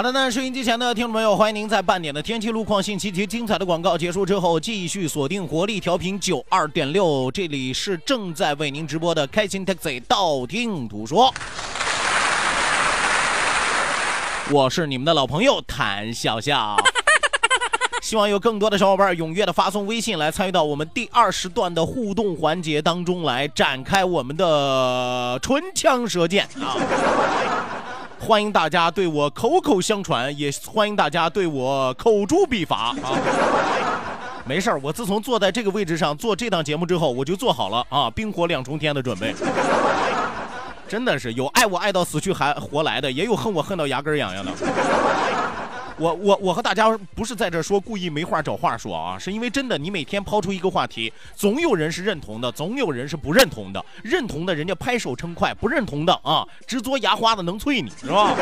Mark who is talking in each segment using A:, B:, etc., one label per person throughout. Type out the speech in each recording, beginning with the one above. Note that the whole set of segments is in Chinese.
A: 好的，那收音机前的听众朋友，欢迎您在半点的天气路况信息及精彩的广告结束之后，继续锁定活力调频九二点六，这里是正在为您直播的开心 Taxi，道听途说。我是你们的老朋友谭笑笑，希望有更多的小伙伴踊跃的发送微信来参与到我们第二十段的互动环节当中来，展开我们的唇枪舌剑啊！欢迎大家对我口口相传，也欢迎大家对我口诛笔伐啊！没事儿，我自从坐在这个位置上做这档节目之后，我就做好了啊冰火两重天的准备。真的是有爱我爱到死去还活来的，也有恨我恨到牙根痒痒的。我我我和大家不是在这说故意没话找话说啊，是因为真的，你每天抛出一个话题，总有人是认同的，总有人是不认同的。认同的人家拍手称快，不认同的啊，直嘬牙花子能啐你是吧？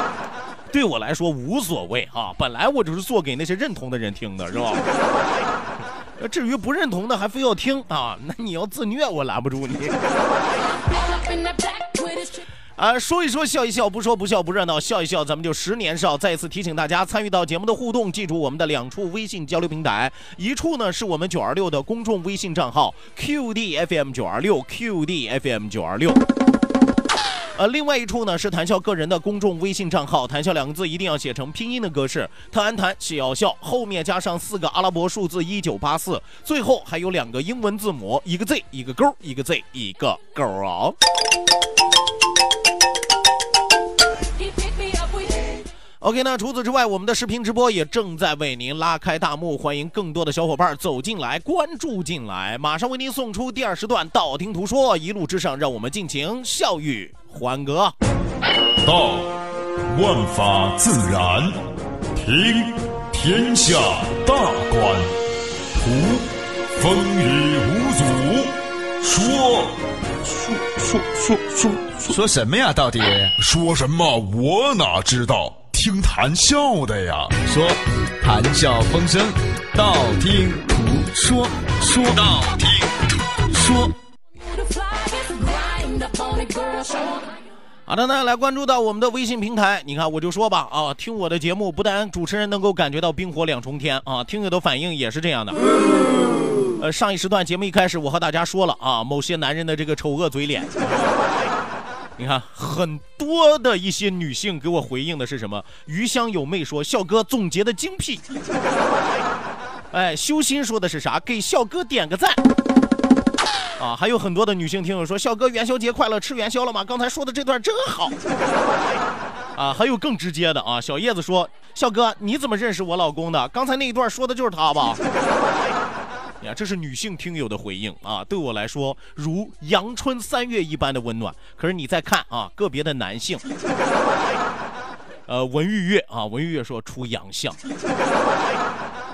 A: 对我来说无所谓啊，本来我就是做给那些认同的人听的，是吧？至于不认同的还非要听啊，那你要自虐我拦不住你。啊，说一说笑一笑，不说不笑不热闹，笑一笑咱们就十年少。再次提醒大家参与到节目的互动，记住我们的两处微信交流平台，一处呢是我们九二六的公众微信账号 QDFM 九二六 QDFM 九二六，呃，另外一处呢是谈笑个人的公众微信账号，谈笑两个字一定要写成拼音的格式，谈安谈笑笑，后面加上四个阿拉伯数字一九八四，最后还有两个英文字母，一个 Z 一个勾，一个 Z 一个勾啊。OK，那除此之外，我们的视频直播也正在为您拉开大幕，欢迎更多的小伙伴走进来，关注进来。马上为您送出第二时段，道听途说，一路之上，让我们尽情笑语欢歌。
B: 道，万法自然；听，天下大观；图，风雨无阻；说，
C: 说说说说说什么呀？到底
B: 说什么？我哪知道？听谈笑的呀，
C: 说谈笑风生，道听途说，说道听途说。
A: 好的，那来关注到我们的微信平台，你看我就说吧啊，听我的节目，不但主持人能够感觉到冰火两重天啊，听友的反应也是这样的。呃，上一时段节目一开始，我和大家说了啊，某些男人的这个丑恶嘴脸。你看，很多的一些女性给我回应的是什么？余香有妹说：“笑哥总结的精辟。” 哎，修心说的是啥？给笑哥点个赞。啊，还有很多的女性听友说：“笑哥元宵节快乐，吃元宵了吗？”刚才说的这段真好。啊，还有更直接的啊，小叶子说：“笑哥你怎么认识我老公的？刚才那一段说的就是他吧？”呀，这是女性听友的回应啊，对我来说如阳春三月一般的温暖。可是你再看啊，个别的男性，呃，文玉月啊，文玉月说出洋相，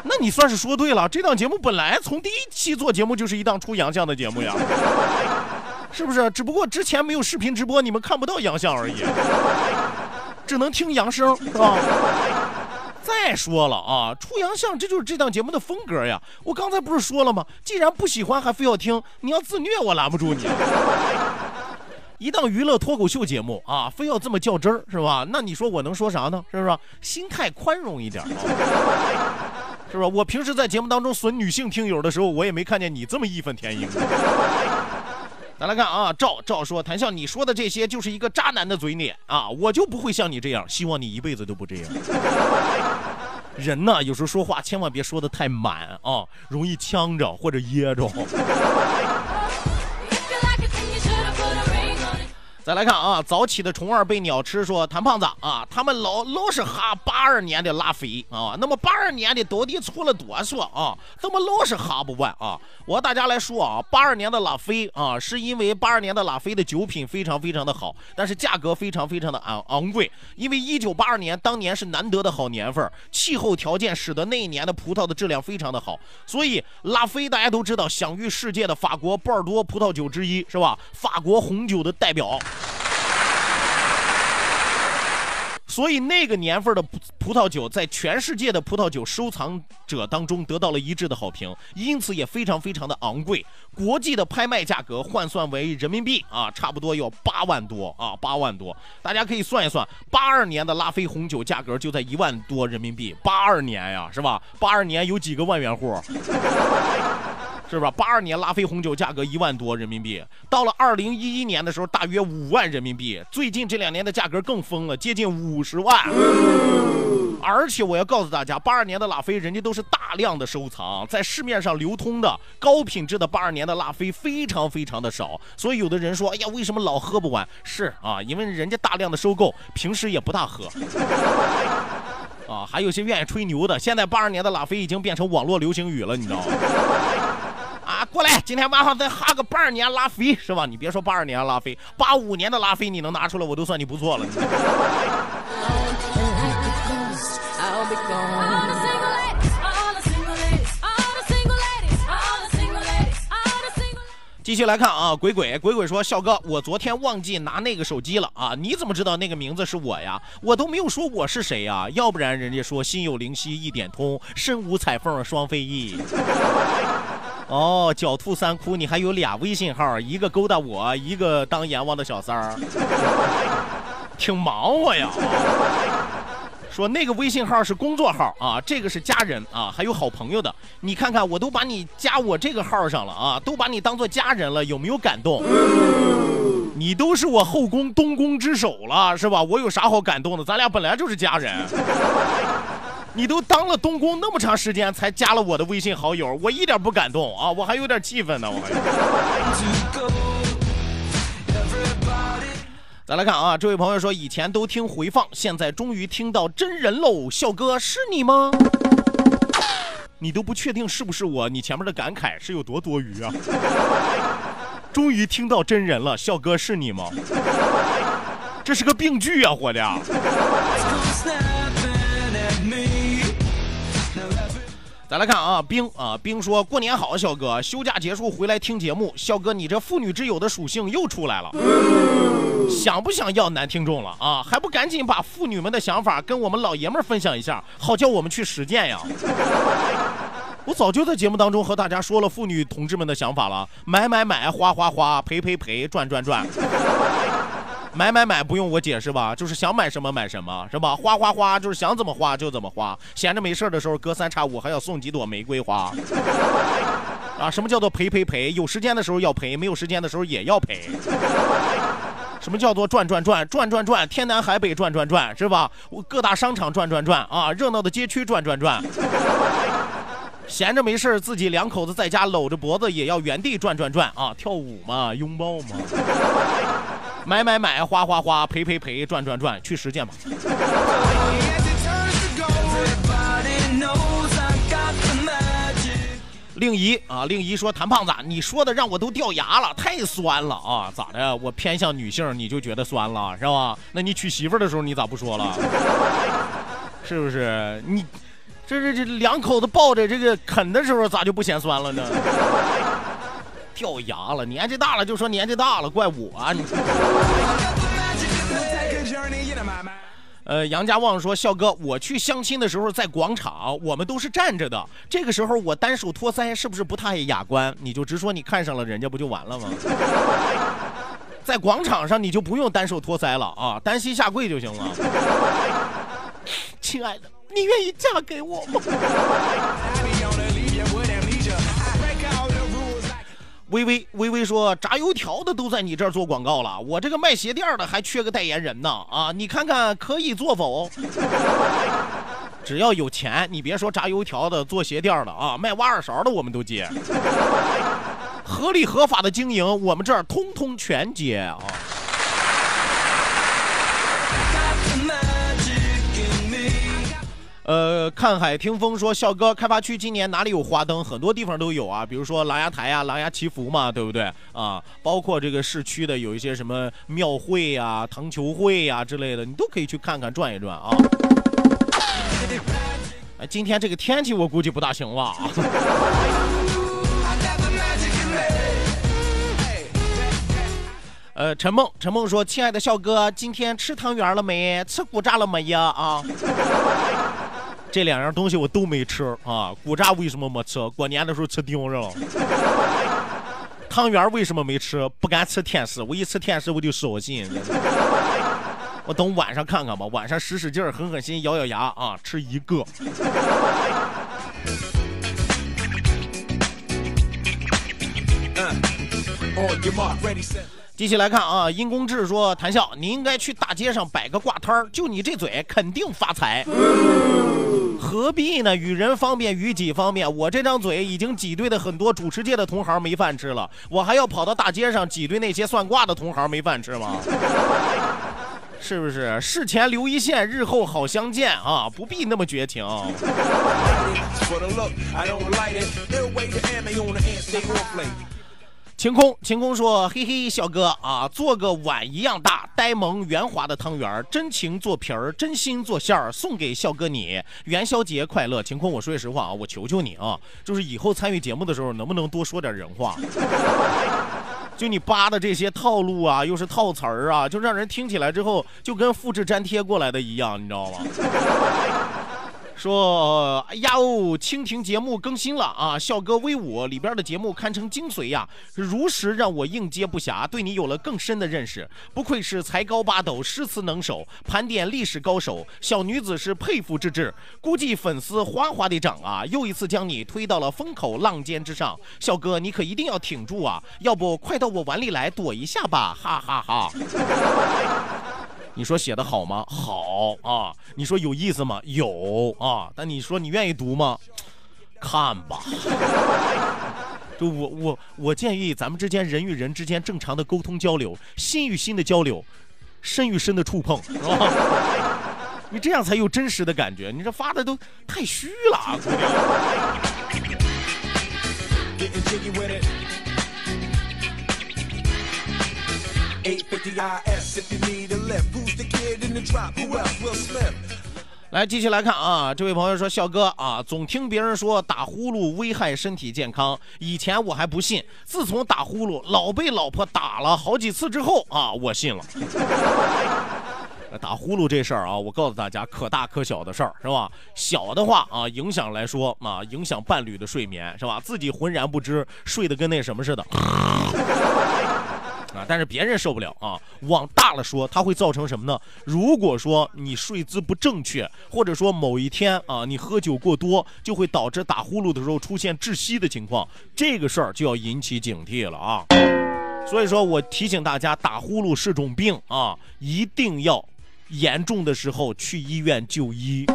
A: 那你算是说对了。这档节目本来从第一期做节目就是一档出洋相的节目呀，是不是？只不过之前没有视频直播，你们看不到洋相而已，只能听洋声，是吧？再说了啊，出洋相这就是这档节目的风格呀！我刚才不是说了吗？既然不喜欢还非要听，你要自虐我拦不住你。一档娱乐脱口秀节目啊，非要这么较真儿是吧？那你说我能说啥呢？是不是？心态宽容一点。是吧？我平时在节目当中损女性听友的时候，我也没看见你这么义愤填膺。咱来看啊，赵赵说，谭笑，你说的这些就是一个渣男的嘴脸啊，我就不会像你这样，希望你一辈子都不这样。人呢，有时候说话千万别说的太满啊，容易呛着或者噎着。再来看啊，早起的虫儿被鸟吃，说谭胖子啊，他们老老是哈八二年的拉菲啊，那么八二年的到底出了多少啊？怎么老是哈不完啊？我大家来说啊，八二年的拉菲啊，是因为八二年的拉菲的酒品非常非常的好，但是价格非常非常的昂昂贵，因为一九八二年当年是难得的好年份，气候条件使得那一年的葡萄的质量非常的好，所以拉菲大家都知道享誉世界的法国波尔多葡萄酒之一是吧？法国红酒的代表。所以那个年份的葡葡萄酒在全世界的葡萄酒收藏者当中得到了一致的好评，因此也非常非常的昂贵。国际的拍卖价格换算为人民币啊，差不多要八万多啊，八万多。大家可以算一算，八二年的拉菲红酒价格就在一万多人民币。八二年呀，是吧？八二年有几个万元户？是吧？八二年拉菲红酒价格一万多人民币，到了二零一一年的时候，大约五万人民币。最近这两年的价格更疯了，接近五十万。而且我要告诉大家，八二年的拉菲人家都是大量的收藏，在市面上流通的高品质的八二年的拉菲非常非常的少。所以有的人说，哎呀，为什么老喝不完？是啊，因为人家大量的收购，平时也不大喝。啊，还有些愿意吹牛的，现在八二年的拉菲已经变成网络流行语了，你知道吗？啊，过来，今天晚上再哈个八二年拉菲是吧？你别说八二年拉菲，八五年的拉菲你能拿出来，我都算你不错了。继续来看啊，鬼鬼鬼鬼说，笑哥，我昨天忘记拿那个手机了啊，你怎么知道那个名字是我呀？我都没有说我是谁呀，要不然人家说心有灵犀一点通，身无彩凤双飞翼。哦，狡兔三窟，你还有俩微信号，一个勾搭我，一个当阎王的小三儿，挺忙活呀。说那个微信号是工作号啊，这个是家人啊，还有好朋友的。你看看，我都把你加我这个号上了啊，都把你当做家人了，有没有感动？你都是我后宫东宫之首了，是吧？我有啥好感动的？咱俩本来就是家人。你都当了东宫那么长时间，才加了我的微信好友，我一点不感动啊，我还有点气愤呢，我还。再来看啊，这位朋友说，以前都听回放，现在终于听到真人喽。笑哥是你吗？你都不确定是不是我，你前面的感慨是有多多余啊？终于听到真人了，笑哥是你吗？这是个病句啊，伙的。再来看啊，冰啊，冰说过年好，小哥，休假结束回来听节目，小哥，你这妇女之友的属性又出来了，想不想要男听众了啊？还不赶紧把妇女们的想法跟我们老爷们分享一下，好叫我们去实践呀！我早就在节目当中和大家说了妇女同志们的想法了，买买买，花花花，赔赔赔，赚赚赚。买买买不用我解释吧，就是想买什么买什么，是吧？花花花就是想怎么花就怎么花，闲着没事的时候隔三差五还要送几朵玫瑰花。啊，什么叫做赔赔赔？有时间的时候要赔，没有时间的时候也要赔。什么叫做转转转转转转？天南海北转转转，是吧？我各大商场转转转啊，热闹的街区转转转。闲着没事自己两口子在家搂着脖子也要原地转转转啊，跳舞嘛，拥抱嘛。买买买，花花花，赔赔赔，赚赚赚，去实践吧。令仪啊，令仪说：“谭胖子，你说的让我都掉牙了，太酸了啊！咋的？我偏向女性，你就觉得酸了是吧？那你娶媳妇的时候你咋不说了？是不是？你这这这两口子抱着这个啃的时候咋就不嫌酸了呢？”掉牙了，年纪大了就说年纪大了，怪我。啊你。呃，杨家旺说：“笑哥，我去相亲的时候在广场，我们都是站着的。这个时候我单手托腮，是不是不太雅观？你就直说你看上了人家，不就完了吗？在广场上你就不用单手托腮了啊，单膝下跪就行了。亲爱的。”你愿意嫁给我吗？微微微微说，炸油条的都在你这儿做广告了，我这个卖鞋垫的还缺个代言人呢啊！你看看可以做否？只要有钱，你别说炸油条的、做鞋垫的啊，卖挖耳勺的我们都接，合理合法的经营，我们这儿通通全接啊。呃，看海听风说，笑哥，开发区今年哪里有花灯？很多地方都有啊，比如说狼牙台啊、狼牙祈福嘛，对不对啊？包括这个市区的有一些什么庙会呀、糖球会呀之类的，你都可以去看看、转一转啊。哎，今天这个天气我估计不大行吧？呃，陈梦，陈梦说，亲爱的笑哥，今天吃汤圆了没？吃古炸了没呀？啊？这两样东西我都没吃啊！古炸为什么没吃？过年的时候吃盯上了。汤圆为什么没吃？不敢吃甜食，我一吃甜食我就烧心。我等晚上看看吧，晚上使使劲，狠狠心，咬咬牙啊，吃一个。继续来看啊，殷公志说：“谭笑，你应该去大街上摆个挂摊儿，就你这嘴，肯定发财。何必呢？与人方便，与己方便。我这张嘴已经挤兑的很多主持界的同行没饭吃了，我还要跑到大街上挤兑那些算卦的同行没饭吃吗？是不是？事前留一线，日后好相见啊！不必那么绝情。”晴空，晴空说：“嘿嘿，小哥啊，做个碗一样大、呆萌圆滑的汤圆，真情做皮儿，真心做馅儿，送给笑哥你。元宵节快乐！晴空，我说句实话啊，我求求你啊，就是以后参与节目的时候，能不能多说点人话？就你扒的这些套路啊，又是套词儿啊，就让人听起来之后就跟复制粘贴过来的一样，你知道吗？”说，哎呀哦，蜻蜓节目更新了啊！笑哥威武里边的节目堪称精髓呀，如实让我应接不暇，对你有了更深的认识。不愧是才高八斗，诗词能手，盘点历史高手，小女子是佩服之至。估计粉丝哗哗的涨啊，又一次将你推到了风口浪尖之上。笑哥，你可一定要挺住啊，要不快到我碗里来躲一下吧，哈哈哈。你说写的好吗？好啊。你说有意思吗？有啊。但你说你愿意读吗？看吧。就我我我建议咱们之间人与人之间正常的沟通交流，心与心的交流，身与身的触碰，是吧？你这样才有真实的感觉。你这发的都太虚了，来，继续来看啊！这位朋友说：“笑哥啊，总听别人说打呼噜危害身体健康，以前我还不信，自从打呼噜老被老婆打了好几次之后啊，我信了。打呼噜这事儿啊，我告诉大家，可大可小的事儿是吧？小的话啊，影响来说啊，影响伴侣的睡眠是吧？自己浑然不知，睡得跟那什么似的。”啊！但是别人受不了啊。往大了说，它会造成什么呢？如果说你睡姿不正确，或者说某一天啊你喝酒过多，就会导致打呼噜的时候出现窒息的情况。这个事儿就要引起警惕了啊！所以说我提醒大家，打呼噜是种病啊，一定要严重的时候去医院就医。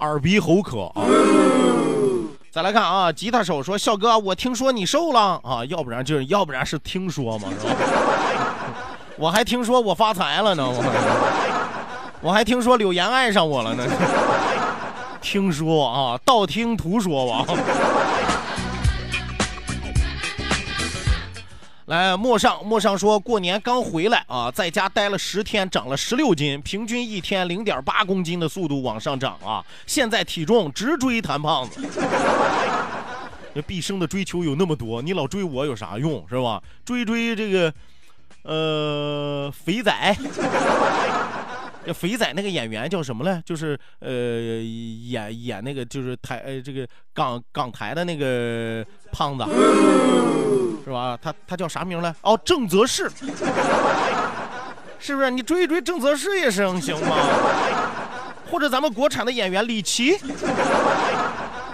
A: 耳鼻喉科啊。再来看啊，吉他手说：“笑哥，我听说你瘦了啊，要不然就是，要不然是听说嘛，是吧？我还听说我发财了呢，我还听说柳岩爱上我了呢，听说啊，道听途说吧。”来，陌上陌上说过年刚回来啊，在家待了十天，长了十六斤，平均一天零点八公斤的速度往上涨啊！现在体重直追谭胖子。这毕生的追求有那么多，你老追我有啥用是吧？追追这个，呃，肥仔。这肥仔那个演员叫什么呢？就是呃，演演那个就是台呃这个港港台的那个胖子，是吧？他他叫啥名来？哦，郑则仕。是不是？你追一追郑则仕也行行吗？或者咱们国产的演员李琦，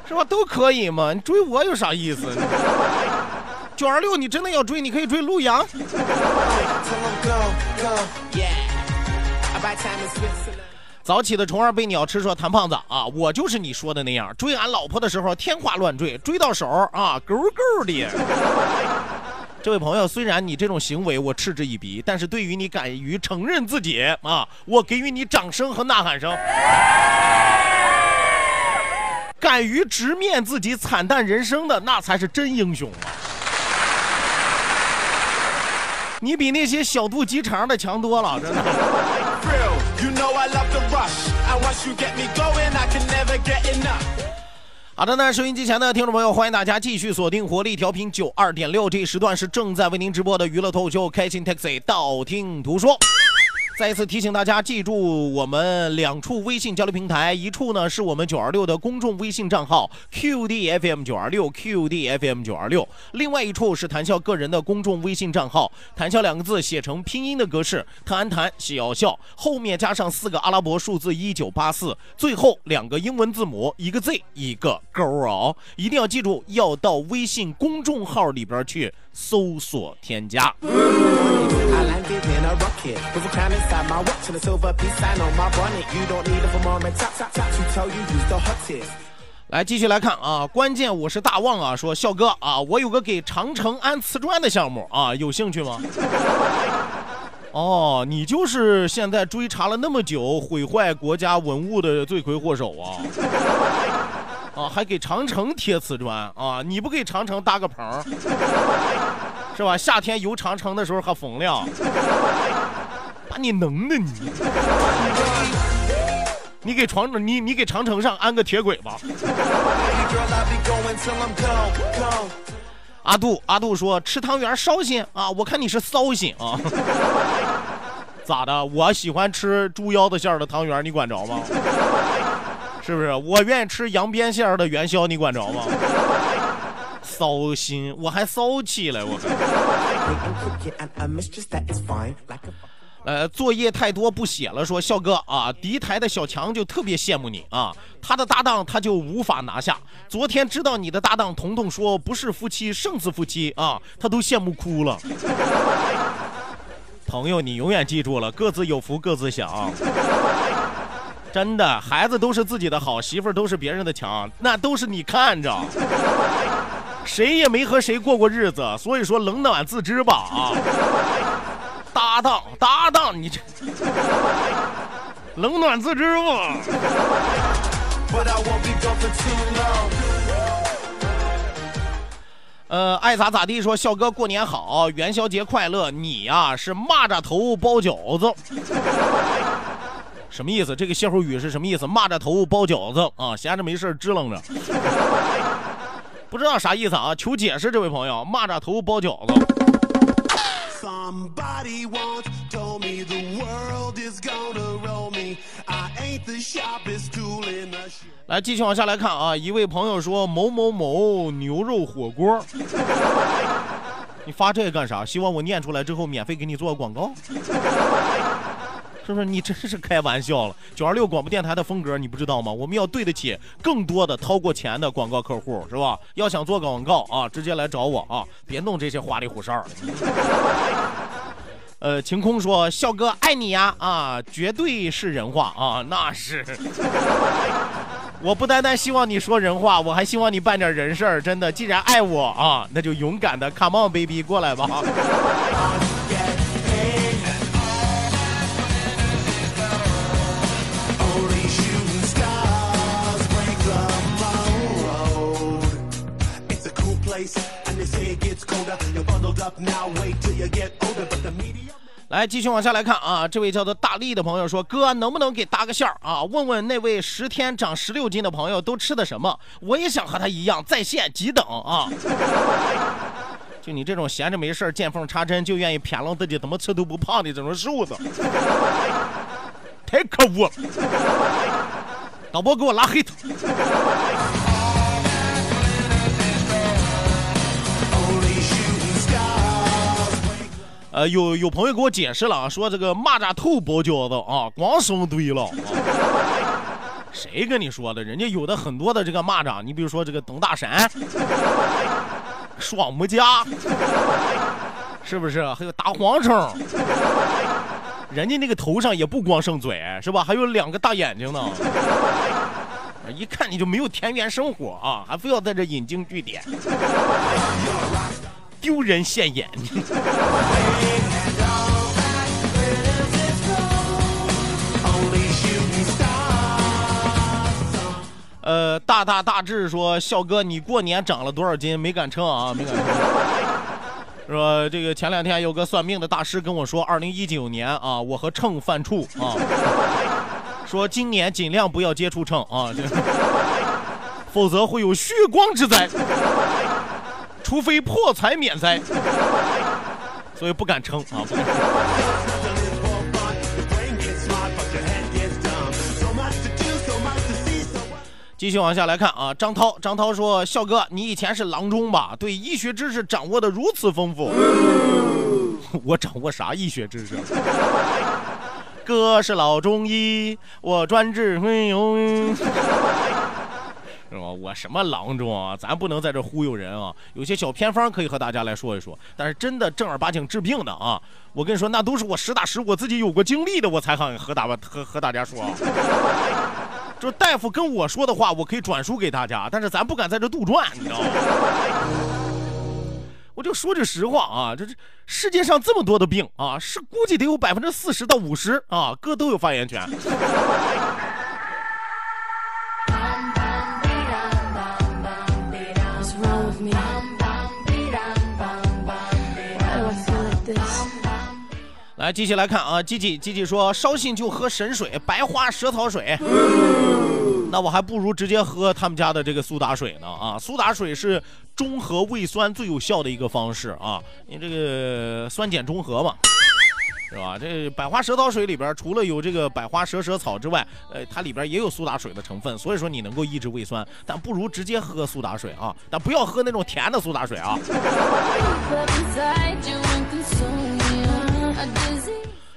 A: 是吧？都可以嘛。你追我有啥意思？九二六，你真的要追，你可以追陆阳。早起的虫儿被鸟吃，说谭胖子啊，我就是你说的那样，追俺老婆的时候天花乱坠，追到手啊勾勾的。这位朋友，虽然你这种行为我嗤之以鼻，但是对于你敢于承认自己啊，我给予你掌声和呐喊声。敢于直面自己惨淡人生的，那才是真英雄啊！你比那些小肚鸡肠的强多了，真的。
D: You know i love the rush. I want you get me going i can never get enough.
A: 好的那收音机前的听众朋友欢迎大家继续锁定活力调频九二点六这一时段是正在为您直播的娱乐脱口秀开心 taxi 道听途说。再一次提醒大家，记住我们两处微信交流平台，一处呢是我们九二六的公众微信账号 QDFM 九二六 QDFM 九二六，另外一处是谈笑个人的公众微信账号，谈笑两个字写成拼音的格式，谈谈笑笑，后面加上四个阿拉伯数字一九八四，最后两个英文字母，一个 Z 一个勾哦，一定要记住，要到微信公众号里边去搜索添加。来继续来看啊，关键我是大旺啊，说笑哥啊，我有个给长城安瓷砖的项目啊，有兴趣吗？哦，你就是现在追查了那么久毁坏国家文物的罪魁祸首啊！啊，还给长城贴瓷砖啊？你不给长城搭个棚，是吧？夏天游长城的时候还风凉。把你能的你，你给长城你你给长城上安个铁轨吧。阿杜阿杜说吃汤圆烧心啊，我看你是骚心啊。咋的？我喜欢吃猪腰子馅的汤圆，你管着吗？是不是？我愿意吃羊鞭馅的元宵，你管着吗？骚心，我还骚气了，我。呃，作业太多不写了。说笑哥啊，敌台的小强就特别羡慕你啊，他的搭档他就无法拿下。昨天知道你的搭档彤彤说不是夫妻胜似夫妻啊，他都羡慕哭了。朋友，你永远记住了，各自有福各自享。真的，孩子都是自己的好，媳妇儿都是别人的强，那都是你看着。谁也没和谁过过日子，所以说冷暖自知吧啊。搭档，搭档，你这冷暖自知嘛。呃，爱咋咋地。说笑哥过年好，元宵节快乐。你呀是蚂蚱头包饺子，什么意思？这个歇后语是什么意思？蚂蚱头包饺子啊，闲着没事支棱着，不知道啥意思啊？求解释，这位朋友，蚂蚱头包饺子。来，继续往下来看啊！一位朋友说某某某牛肉火锅，你发这个干啥？希望我念出来之后免费给你做个广告？是不是？你真是开玩笑了！九二六广播电台的风格你不知道吗？我们要对得起更多的掏过钱的广告客户，是吧？要想做广告啊，直接来找我啊！别弄这些花里胡哨的。呃，晴空说：“笑哥爱你呀，啊，绝对是人话啊，那是。我不单单希望你说人话，我还希望你办点人事儿。真的，既然爱我啊，那就勇敢的 come on baby 过来吧。”来，继续往下来看啊！这位叫做大力的朋友说：“哥，能不能给搭个线儿啊？问问那位十天长十六斤的朋友都吃的什么？我也想和他一样在线急等啊！就你这种闲着没事见缝插针就愿意谝了自己怎么吃都不胖的这种瘦子，太可恶了！导播给我拉黑他。”呃，有有朋友给我解释了啊，说这个蚂蚱头包饺子啊，光生堆了。谁跟你说的？人家有的很多的这个蚂蚱，你比如说这个董大山、双木甲，是不是？还有大黄虫，人家那个头上也不光剩嘴，是吧？还有两个大眼睛呢。一看你就没有田园生活啊，还非要在这引经据典，丢人现眼。呃，大大大志说，笑哥，你过年长了多少斤？没敢称啊，没敢称。说这个前两天有个算命的大师跟我说，二零一九年啊，我和秤犯怵啊。说今年尽量不要接触秤啊，否则会有血光之灾，除非破财免灾，所以不敢称啊。继续往下来看啊，张涛，张涛说：“笑哥，你以前是郎中吧？对医学知识掌握的如此丰富，我掌握啥医学知识？”哥是老中医，我专治会有，是吧？我什么郎中啊？咱不能在这忽悠人啊！有些小偏方可以和大家来说一说，但是真的正儿八经治病的啊，我跟你说，那都是我实打实我自己有过经历的，我才好和大和和大家说。就大夫跟我说的话，我可以转述给大家，但是咱不敢在这杜撰，你知道吗？我就说句实话啊，这这世界上这么多的病啊，是估计得有百分之四十到五十啊，哥都有发言权。来，继续来看啊，吉吉吉吉说，烧信就喝神水，白花蛇草水。那我还不如直接喝他们家的这个苏打水呢啊！苏打水是中和胃酸最有效的一个方式啊，你这个酸碱中和嘛，是吧？这百花蛇草水里边除了有这个百花蛇舌草之外，呃，它里边也有苏打水的成分，所以说你能够抑制胃酸，但不如直接喝苏打水啊！但不要喝那种甜的苏打水啊。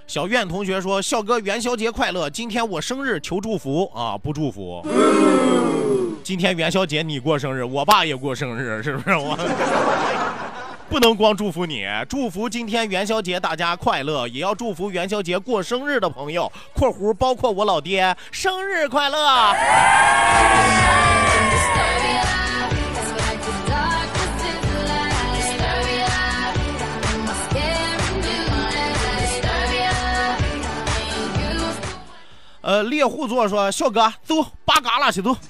A: 小苑同学说：“笑哥元宵节快乐！今天我生日，求祝福啊！不祝福。今天元宵节你过生日，我爸也过生日，是不是？我不能光祝福你，祝福今天元宵节大家快乐，也要祝福元宵节过生日的朋友（括弧包括我老爹）生日快乐。”呃，猎户座说：“小哥，走，扒嘎啦去走。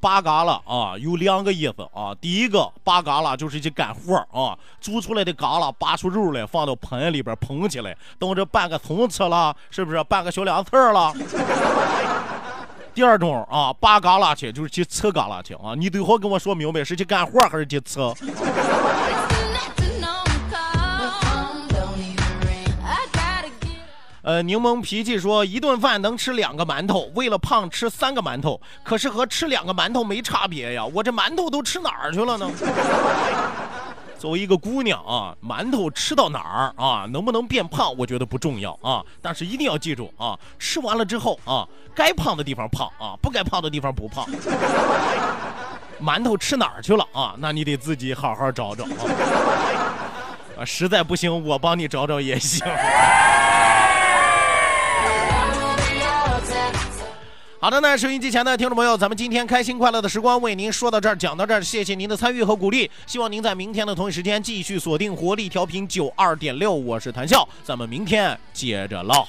A: 扒嘎啦啊，有两个意思啊。第一个，扒嘎啦就是去干活啊，煮出来的嘎啦拔出肉来，放到盆里边捧起来，等着拌个葱吃了，是不是？拌个小凉菜了。第二种啊，扒嘎啦去就是去吃嘎啦去啊。你最好跟我说明白，是去干活还是去吃？”呃，柠檬脾气说一顿饭能吃两个馒头，为了胖吃三个馒头，可是和吃两个馒头没差别呀。我这馒头都吃哪儿去了呢？作为一个姑娘啊，馒头吃到哪儿啊，能不能变胖，我觉得不重要啊。但是一定要记住啊，吃完了之后啊，该胖的地方胖啊，不该胖的地方不胖。馒头吃哪儿去了啊？那你得自己好好找找啊。啊，实在不行，我帮你找找也行。好的那，收音机前的听众朋友，咱们今天开心快乐的时光为您说到这儿，讲到这儿，谢谢您的参与和鼓励，希望您在明天的同一时间继续锁定活力调频九二点六，我是谭笑，咱们明天接着唠。